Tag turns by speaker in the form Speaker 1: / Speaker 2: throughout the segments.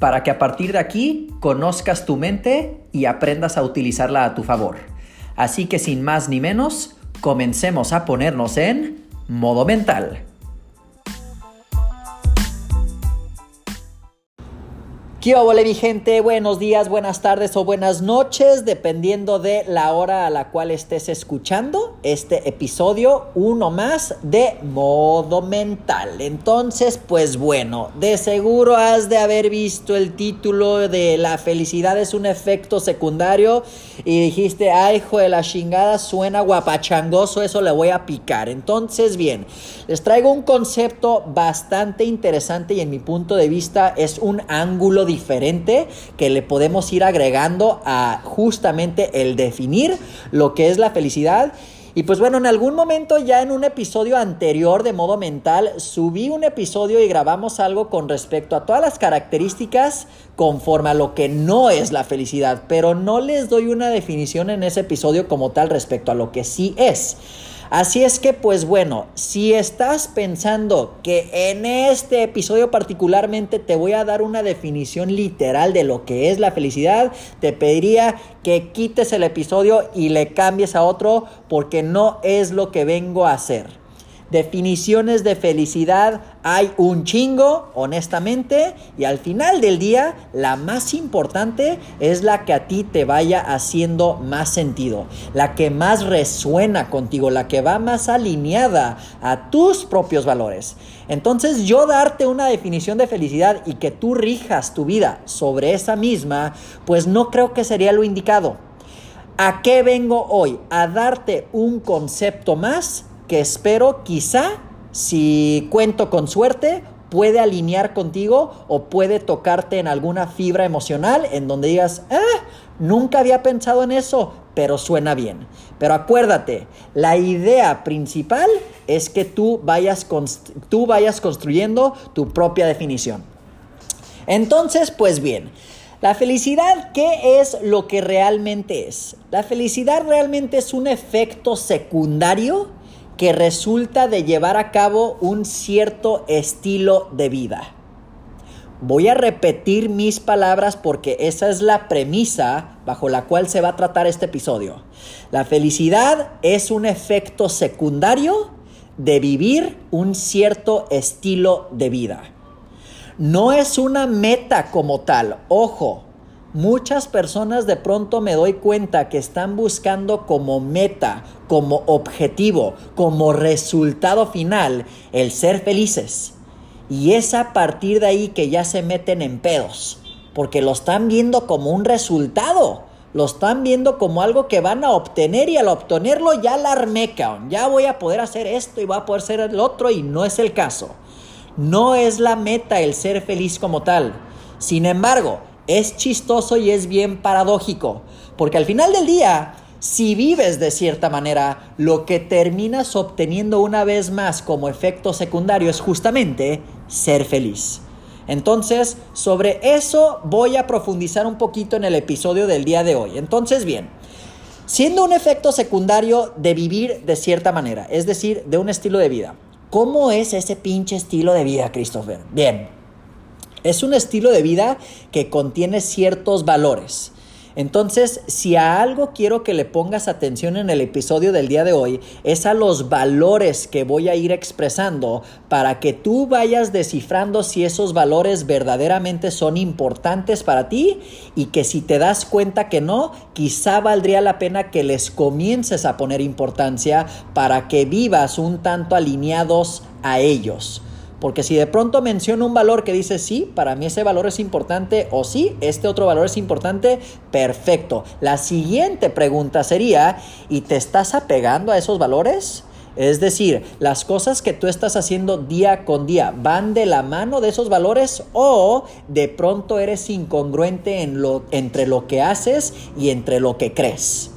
Speaker 1: para que a partir de aquí conozcas tu mente y aprendas a utilizarla a tu favor. Así que sin más ni menos, comencemos a ponernos en modo mental. ¿Qué hola mi gente? Buenos días, buenas tardes o buenas noches, dependiendo de la hora a la cual estés escuchando este episodio, uno más de modo mental. Entonces, pues bueno, de seguro has de haber visto el título de La felicidad es un efecto secundario y dijiste, ay, hijo de la chingada, suena guapachangoso, eso le voy a picar. Entonces, bien, les traigo un concepto bastante interesante y en mi punto de vista es un ángulo diferente que le podemos ir agregando a justamente el definir lo que es la felicidad. Y pues bueno, en algún momento ya en un episodio anterior de modo mental subí un episodio y grabamos algo con respecto a todas las características conforme a lo que no es la felicidad, pero no les doy una definición en ese episodio como tal respecto a lo que sí es. Así es que, pues bueno, si estás pensando que en este episodio particularmente te voy a dar una definición literal de lo que es la felicidad, te pediría que quites el episodio y le cambies a otro porque no es lo que vengo a hacer. Definiciones de felicidad hay un chingo, honestamente, y al final del día la más importante es la que a ti te vaya haciendo más sentido, la que más resuena contigo, la que va más alineada a tus propios valores. Entonces yo darte una definición de felicidad y que tú rijas tu vida sobre esa misma, pues no creo que sería lo indicado. ¿A qué vengo hoy? A darte un concepto más que espero quizá, si cuento con suerte, puede alinear contigo o puede tocarte en alguna fibra emocional en donde digas, ah, nunca había pensado en eso, pero suena bien. Pero acuérdate, la idea principal es que tú vayas, tú vayas construyendo tu propia definición. Entonces, pues bien, la felicidad, ¿qué es lo que realmente es? La felicidad realmente es un efecto secundario que resulta de llevar a cabo un cierto estilo de vida. Voy a repetir mis palabras porque esa es la premisa bajo la cual se va a tratar este episodio. La felicidad es un efecto secundario de vivir un cierto estilo de vida. No es una meta como tal, ojo, Muchas personas de pronto me doy cuenta que están buscando como meta, como objetivo, como resultado final el ser felices. Y es a partir de ahí que ya se meten en pedos, porque lo están viendo como un resultado, lo están viendo como algo que van a obtener y al obtenerlo ya la armé, ya voy a poder hacer esto y voy a poder hacer el otro y no es el caso. No es la meta el ser feliz como tal. Sin embargo, es chistoso y es bien paradójico, porque al final del día, si vives de cierta manera, lo que terminas obteniendo una vez más como efecto secundario es justamente ser feliz. Entonces, sobre eso voy a profundizar un poquito en el episodio del día de hoy. Entonces, bien, siendo un efecto secundario de vivir de cierta manera, es decir, de un estilo de vida. ¿Cómo es ese pinche estilo de vida, Christopher? Bien, es un estilo de vida que contiene ciertos valores. Entonces, si a algo quiero que le pongas atención en el episodio del día de hoy, es a los valores que voy a ir expresando para que tú vayas descifrando si esos valores verdaderamente son importantes para ti y que si te das cuenta que no, quizá valdría la pena que les comiences a poner importancia para que vivas un tanto alineados a ellos. Porque si de pronto menciono un valor que dice sí, para mí ese valor es importante o sí, este otro valor es importante, perfecto. La siguiente pregunta sería, ¿y te estás apegando a esos valores? Es decir, las cosas que tú estás haciendo día con día van de la mano de esos valores o de pronto eres incongruente entre lo que haces y entre lo que crees.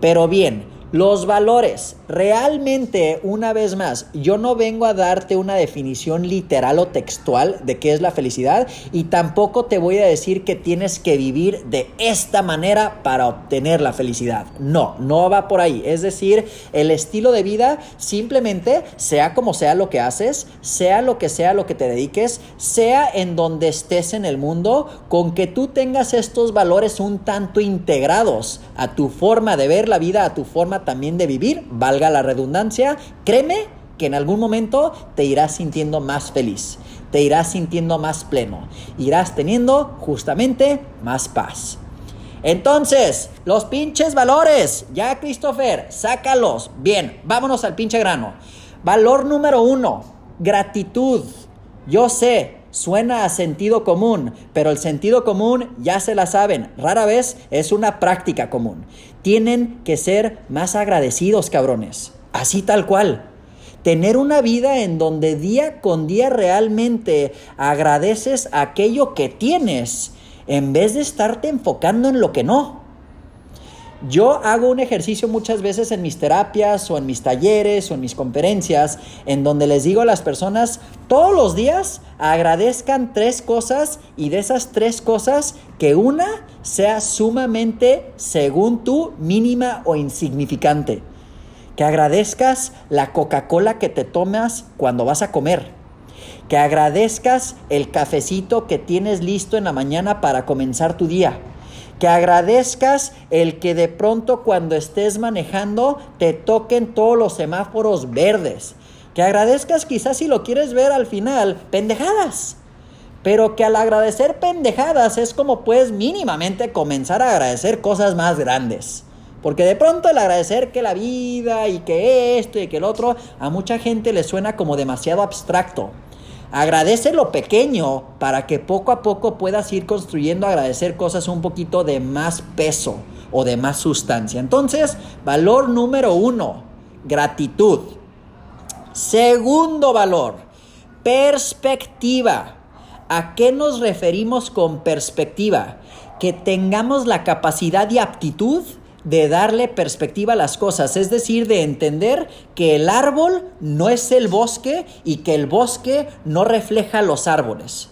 Speaker 1: Pero bien, los valores, realmente, una vez más, yo no vengo a darte una definición literal o textual de qué es la felicidad y tampoco te voy a decir que tienes que vivir de esta manera para obtener la felicidad. No, no va por ahí. Es decir, el estilo de vida simplemente, sea como sea lo que haces, sea lo que sea lo que te dediques, sea en donde estés en el mundo, con que tú tengas estos valores un tanto integrados a tu forma de ver la vida, a tu forma también de vivir, valga la redundancia, créeme que en algún momento te irás sintiendo más feliz, te irás sintiendo más pleno, irás teniendo justamente más paz. Entonces, los pinches valores, ya Christopher, sácalos. Bien, vámonos al pinche grano. Valor número uno, gratitud. Yo sé, Suena a sentido común, pero el sentido común ya se la saben, rara vez es una práctica común. Tienen que ser más agradecidos, cabrones. Así tal cual. Tener una vida en donde día con día realmente agradeces aquello que tienes, en vez de estarte enfocando en lo que no. Yo hago un ejercicio muchas veces en mis terapias o en mis talleres o en mis conferencias en donde les digo a las personas todos los días agradezcan tres cosas y de esas tres cosas que una sea sumamente, según tú, mínima o insignificante. Que agradezcas la Coca-Cola que te tomas cuando vas a comer. Que agradezcas el cafecito que tienes listo en la mañana para comenzar tu día que agradezcas el que de pronto cuando estés manejando te toquen todos los semáforos verdes. Que agradezcas quizás si lo quieres ver al final, pendejadas. Pero que al agradecer pendejadas es como puedes mínimamente comenzar a agradecer cosas más grandes. Porque de pronto el agradecer que la vida y que esto y que el otro a mucha gente le suena como demasiado abstracto. Agradece lo pequeño para que poco a poco puedas ir construyendo, agradecer cosas un poquito de más peso o de más sustancia. Entonces, valor número uno, gratitud. Segundo valor, perspectiva. ¿A qué nos referimos con perspectiva? Que tengamos la capacidad y aptitud de darle perspectiva a las cosas, es decir, de entender que el árbol no es el bosque y que el bosque no refleja los árboles.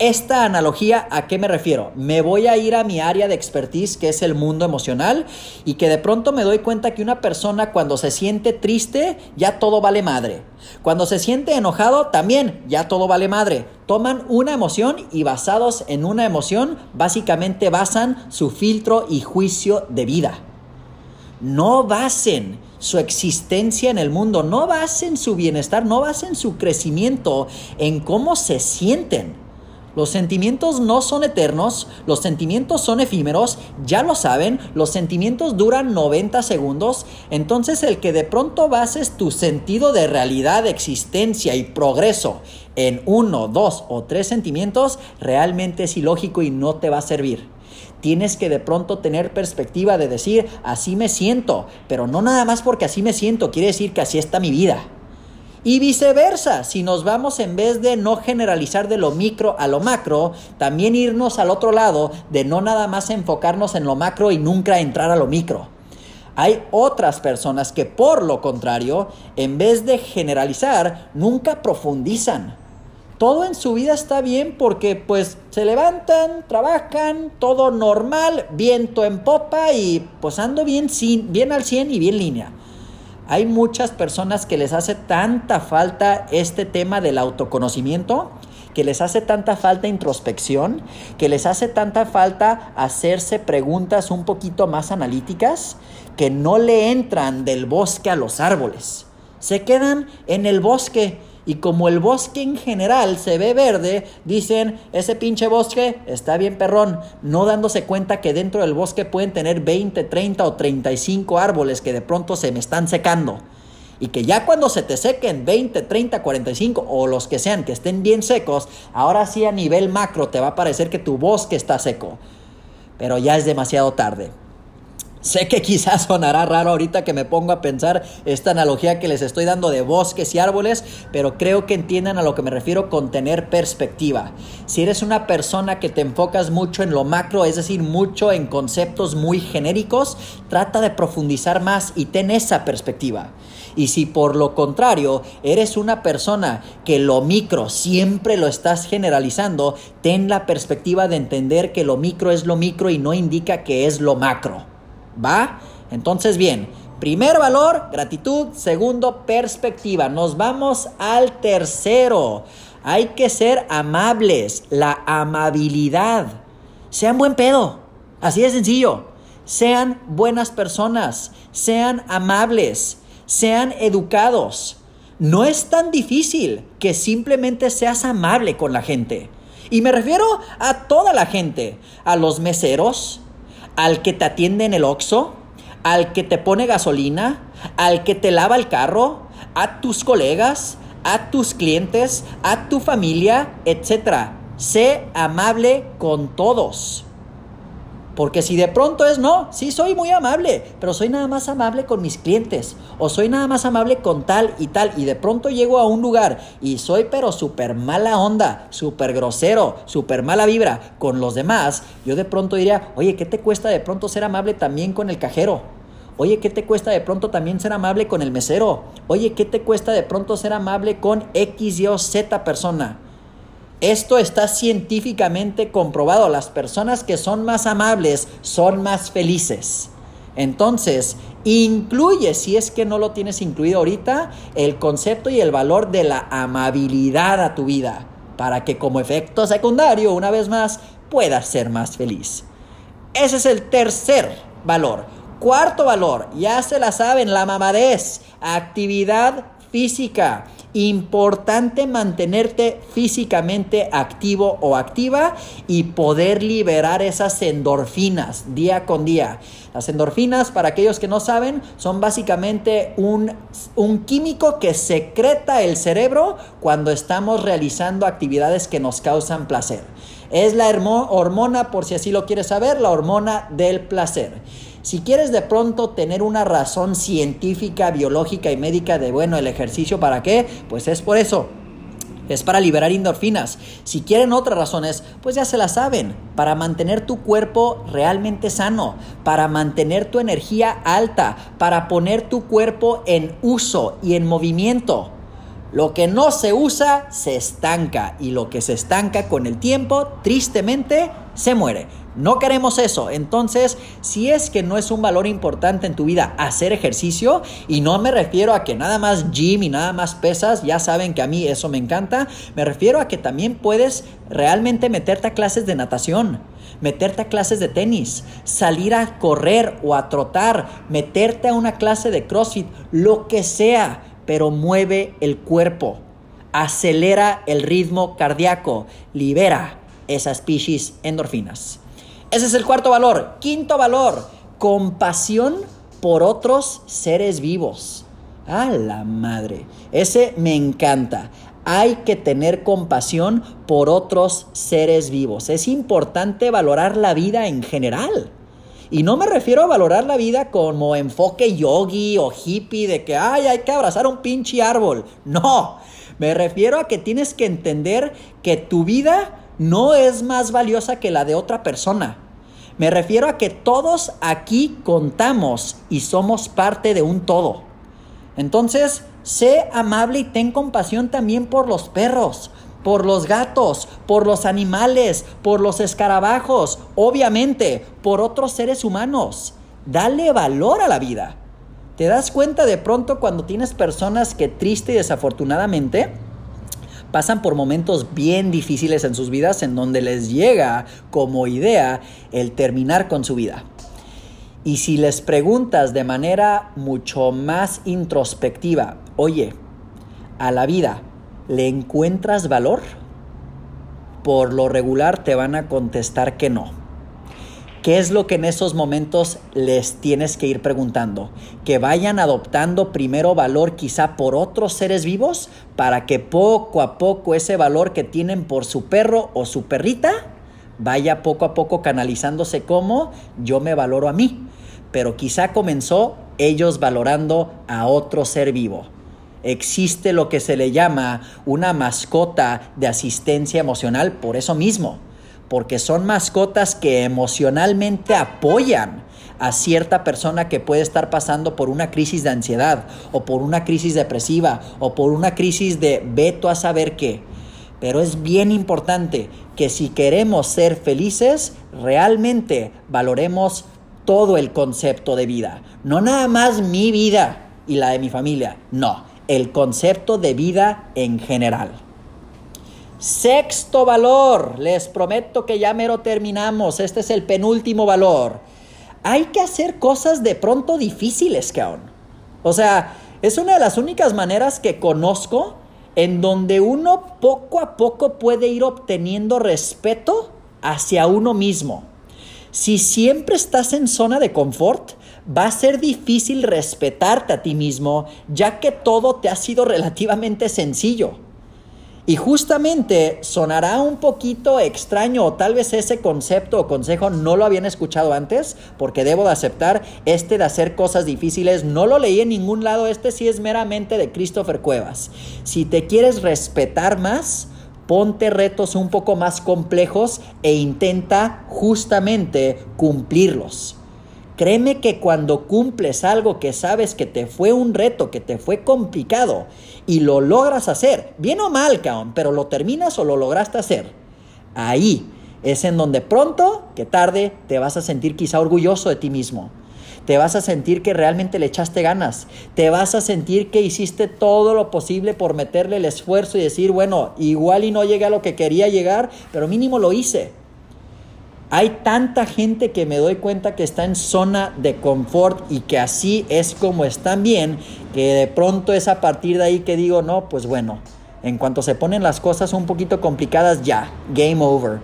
Speaker 1: Esta analogía, ¿a qué me refiero? Me voy a ir a mi área de expertise, que es el mundo emocional, y que de pronto me doy cuenta que una persona cuando se siente triste, ya todo vale madre. Cuando se siente enojado, también ya todo vale madre. Toman una emoción y basados en una emoción, básicamente basan su filtro y juicio de vida. No basen su existencia en el mundo, no basen su bienestar, no basen su crecimiento en cómo se sienten los sentimientos no son eternos, los sentimientos son efímeros, ya lo saben, los sentimientos duran 90 segundos, entonces el que de pronto bases tu sentido de realidad, existencia y progreso en uno, dos o tres sentimientos, realmente es ilógico y no te va a servir. Tienes que de pronto tener perspectiva de decir, así me siento, pero no nada más porque así me siento, quiere decir que así está mi vida. Y viceversa, si nos vamos en vez de no generalizar de lo micro a lo macro, también irnos al otro lado de no nada más enfocarnos en lo macro y nunca entrar a lo micro. Hay otras personas que por lo contrario, en vez de generalizar, nunca profundizan. Todo en su vida está bien porque pues se levantan, trabajan, todo normal, viento en popa y pues ando bien, bien al 100 y bien línea. Hay muchas personas que les hace tanta falta este tema del autoconocimiento, que les hace tanta falta introspección, que les hace tanta falta hacerse preguntas un poquito más analíticas, que no le entran del bosque a los árboles. Se quedan en el bosque y como el bosque en general se ve verde, dicen, ese pinche bosque está bien perrón, no dándose cuenta que dentro del bosque pueden tener 20, 30 o 35 árboles que de pronto se me están secando. Y que ya cuando se te sequen 20, 30, 45 o los que sean que estén bien secos, ahora sí a nivel macro te va a parecer que tu bosque está seco. Pero ya es demasiado tarde. Sé que quizás sonará raro ahorita que me pongo a pensar esta analogía que les estoy dando de bosques y árboles, pero creo que entiendan a lo que me refiero con tener perspectiva. Si eres una persona que te enfocas mucho en lo macro, es decir, mucho en conceptos muy genéricos, trata de profundizar más y ten esa perspectiva. Y si por lo contrario eres una persona que lo micro siempre lo estás generalizando, ten la perspectiva de entender que lo micro es lo micro y no indica que es lo macro. ¿Va? Entonces, bien, primer valor, gratitud. Segundo, perspectiva. Nos vamos al tercero. Hay que ser amables, la amabilidad. Sean buen pedo. Así de sencillo. Sean buenas personas, sean amables, sean educados. No es tan difícil que simplemente seas amable con la gente. Y me refiero a toda la gente, a los meseros, al que te atiende en el Oxxo, al que te pone gasolina, al que te lava el carro, a tus colegas, a tus clientes, a tu familia, etc. Sé amable con todos. Porque si de pronto es no, sí soy muy amable, pero soy nada más amable con mis clientes o soy nada más amable con tal y tal y de pronto llego a un lugar y soy pero súper mala onda, súper grosero, súper mala vibra con los demás, yo de pronto diría, oye, ¿qué te cuesta de pronto ser amable también con el cajero? Oye, ¿qué te cuesta de pronto también ser amable con el mesero? Oye, ¿qué te cuesta de pronto ser amable con X, Y o Z persona? Esto está científicamente comprobado. Las personas que son más amables son más felices. Entonces, incluye, si es que no lo tienes incluido ahorita, el concepto y el valor de la amabilidad a tu vida, para que como efecto secundario, una vez más, puedas ser más feliz. Ese es el tercer valor. Cuarto valor, ya se la saben, la mamadez, actividad física. Importante mantenerte físicamente activo o activa y poder liberar esas endorfinas día con día. Las endorfinas, para aquellos que no saben, son básicamente un, un químico que secreta el cerebro cuando estamos realizando actividades que nos causan placer. Es la hormona, por si así lo quieres saber, la hormona del placer. Si quieres de pronto tener una razón científica, biológica y médica de, bueno, el ejercicio para qué, pues es por eso. Es para liberar endorfinas. Si quieren otras razones, pues ya se las saben. Para mantener tu cuerpo realmente sano, para mantener tu energía alta, para poner tu cuerpo en uso y en movimiento. Lo que no se usa se estanca y lo que se estanca con el tiempo, tristemente, se muere. No queremos eso. Entonces, si es que no es un valor importante en tu vida hacer ejercicio, y no me refiero a que nada más gym y nada más pesas, ya saben que a mí eso me encanta, me refiero a que también puedes realmente meterte a clases de natación, meterte a clases de tenis, salir a correr o a trotar, meterte a una clase de CrossFit, lo que sea, pero mueve el cuerpo, acelera el ritmo cardíaco, libera esas species endorfinas. Ese es el cuarto valor. Quinto valor, compasión por otros seres vivos. A la madre. Ese me encanta. Hay que tener compasión por otros seres vivos. Es importante valorar la vida en general. Y no me refiero a valorar la vida como enfoque yogi o hippie de que, ay, hay que abrazar un pinche árbol. No, me refiero a que tienes que entender que tu vida no es más valiosa que la de otra persona. Me refiero a que todos aquí contamos y somos parte de un todo. Entonces, sé amable y ten compasión también por los perros, por los gatos, por los animales, por los escarabajos, obviamente, por otros seres humanos. Dale valor a la vida. ¿Te das cuenta de pronto cuando tienes personas que triste y desafortunadamente pasan por momentos bien difíciles en sus vidas en donde les llega como idea el terminar con su vida. Y si les preguntas de manera mucho más introspectiva, oye, a la vida, ¿le encuentras valor? Por lo regular te van a contestar que no. ¿Qué es lo que en esos momentos les tienes que ir preguntando? Que vayan adoptando primero valor quizá por otros seres vivos para que poco a poco ese valor que tienen por su perro o su perrita vaya poco a poco canalizándose como yo me valoro a mí. pero quizá comenzó ellos valorando a otro ser vivo. Existe lo que se le llama una mascota de asistencia emocional por eso mismo, porque son mascotas que emocionalmente apoyan a cierta persona que puede estar pasando por una crisis de ansiedad o por una crisis depresiva o por una crisis de veto a saber qué. Pero es bien importante que si queremos ser felices, realmente valoremos todo el concepto de vida. No nada más mi vida y la de mi familia. No, el concepto de vida en general. Sexto valor, les prometo que ya mero terminamos, este es el penúltimo valor. Hay que hacer cosas de pronto difíciles, cabrón. O sea, es una de las únicas maneras que conozco en donde uno poco a poco puede ir obteniendo respeto hacia uno mismo. Si siempre estás en zona de confort, va a ser difícil respetarte a ti mismo, ya que todo te ha sido relativamente sencillo. Y justamente sonará un poquito extraño o tal vez ese concepto o consejo no lo habían escuchado antes, porque debo de aceptar, este de hacer cosas difíciles no lo leí en ningún lado, este sí es meramente de Christopher Cuevas. Si te quieres respetar más, ponte retos un poco más complejos e intenta justamente cumplirlos. Créeme que cuando cumples algo que sabes que te fue un reto, que te fue complicado y lo logras hacer, bien o mal, caón, pero lo terminas o lo lograste hacer, ahí es en donde pronto que tarde te vas a sentir quizá orgulloso de ti mismo. Te vas a sentir que realmente le echaste ganas. Te vas a sentir que hiciste todo lo posible por meterle el esfuerzo y decir, bueno, igual y no llegué a lo que quería llegar, pero mínimo lo hice. Hay tanta gente que me doy cuenta que está en zona de confort y que así es como están bien, que de pronto es a partir de ahí que digo, no, pues bueno, en cuanto se ponen las cosas un poquito complicadas, ya, game over.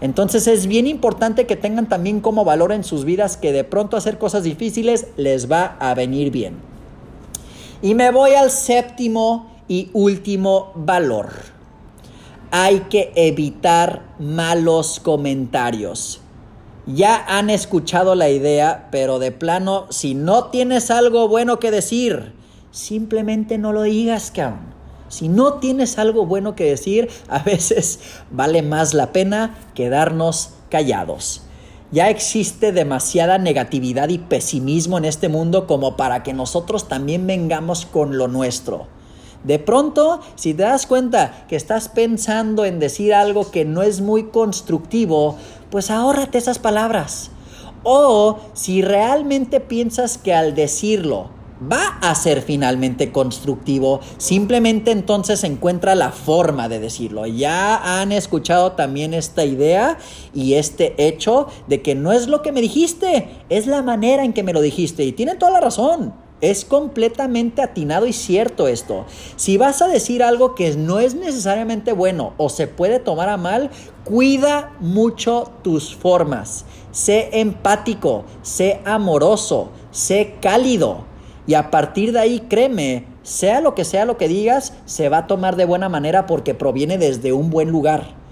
Speaker 1: Entonces es bien importante que tengan también como valor en sus vidas que de pronto hacer cosas difíciles les va a venir bien. Y me voy al séptimo y último valor hay que evitar malos comentarios. Ya han escuchado la idea, pero de plano, si no tienes algo bueno que decir, simplemente no lo digas, cabrón. Si no tienes algo bueno que decir, a veces vale más la pena quedarnos callados. Ya existe demasiada negatividad y pesimismo en este mundo como para que nosotros también vengamos con lo nuestro. De pronto, si te das cuenta que estás pensando en decir algo que no es muy constructivo, pues ahórrate esas palabras. O si realmente piensas que al decirlo va a ser finalmente constructivo, simplemente entonces encuentra la forma de decirlo. Ya han escuchado también esta idea y este hecho de que no es lo que me dijiste, es la manera en que me lo dijiste. Y tienen toda la razón. Es completamente atinado y cierto esto. Si vas a decir algo que no es necesariamente bueno o se puede tomar a mal, cuida mucho tus formas. Sé empático, sé amoroso, sé cálido. Y a partir de ahí, créeme, sea lo que sea lo que digas, se va a tomar de buena manera porque proviene desde un buen lugar.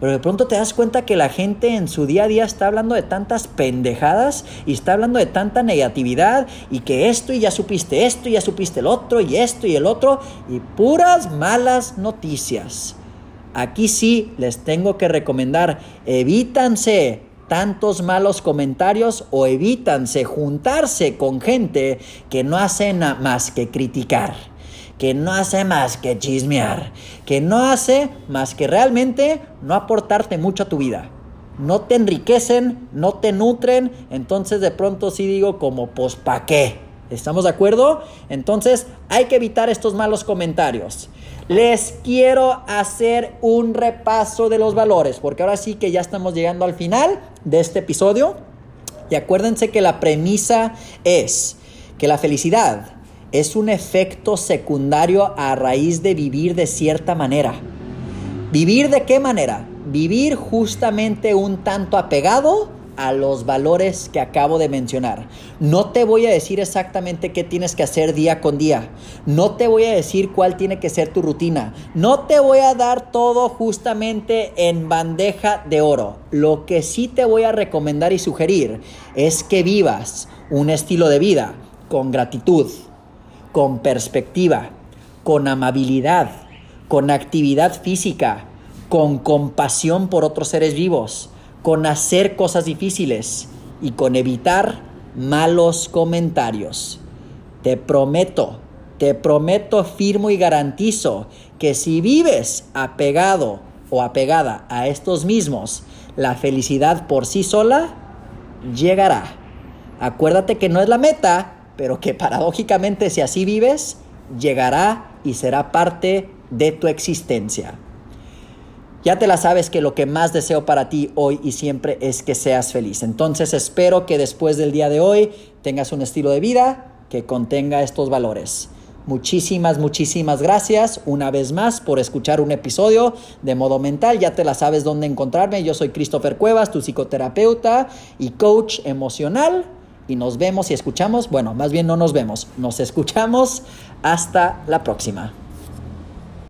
Speaker 1: Pero de pronto te das cuenta que la gente en su día a día está hablando de tantas pendejadas y está hablando de tanta negatividad y que esto y ya supiste esto y ya supiste el otro y esto y el otro y puras malas noticias. Aquí sí les tengo que recomendar, evítanse tantos malos comentarios o evítanse juntarse con gente que no hacen más que criticar que no hace más que chismear, que no hace más que realmente no aportarte mucho a tu vida. No te enriquecen, no te nutren, entonces de pronto sí digo como, pues, ¿pa' qué? ¿Estamos de acuerdo? Entonces hay que evitar estos malos comentarios. Les quiero hacer un repaso de los valores, porque ahora sí que ya estamos llegando al final de este episodio. Y acuérdense que la premisa es que la felicidad es un efecto secundario a raíz de vivir de cierta manera. ¿Vivir de qué manera? Vivir justamente un tanto apegado a los valores que acabo de mencionar. No te voy a decir exactamente qué tienes que hacer día con día. No te voy a decir cuál tiene que ser tu rutina. No te voy a dar todo justamente en bandeja de oro. Lo que sí te voy a recomendar y sugerir es que vivas un estilo de vida con gratitud, con perspectiva, con amabilidad, con actividad física, con compasión por otros seres vivos, con hacer cosas difíciles y con evitar malos comentarios. Te prometo, te prometo, firmo y garantizo que si vives apegado o apegada a estos mismos, la felicidad por sí sola llegará. Acuérdate que no es la meta, pero que paradójicamente si así vives, llegará y será parte de tu existencia. Ya te la sabes que lo que más deseo para ti hoy y siempre es que seas feliz. Entonces espero que después del día de hoy tengas un estilo de vida que contenga estos valores. Muchísimas, muchísimas gracias una vez más por escuchar un episodio de Modo Mental. Ya te la sabes dónde encontrarme. Yo soy Christopher Cuevas, tu psicoterapeuta y coach emocional. Y nos vemos y escuchamos. Bueno, más bien no nos vemos. Nos escuchamos. Hasta la próxima.